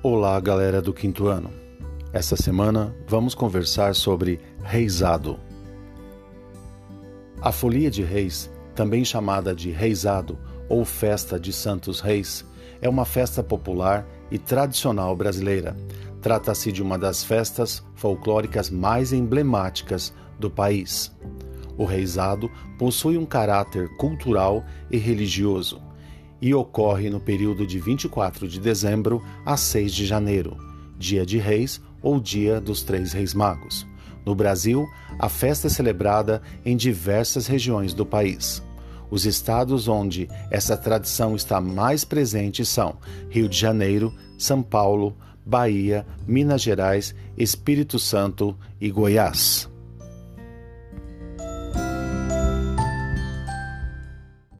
Olá, galera do quinto ano. Esta semana vamos conversar sobre reizado. A folia de reis, também chamada de reizado ou festa de Santos Reis, é uma festa popular e tradicional brasileira. Trata-se de uma das festas folclóricas mais emblemáticas do país. O reizado possui um caráter cultural e religioso e ocorre no período de 24 de dezembro a 6 de janeiro, dia de Reis ou dia dos Três Reis Magos. No Brasil, a festa é celebrada em diversas regiões do país. Os estados onde essa tradição está mais presente são Rio de Janeiro, São Paulo, Bahia, Minas Gerais, Espírito Santo e Goiás.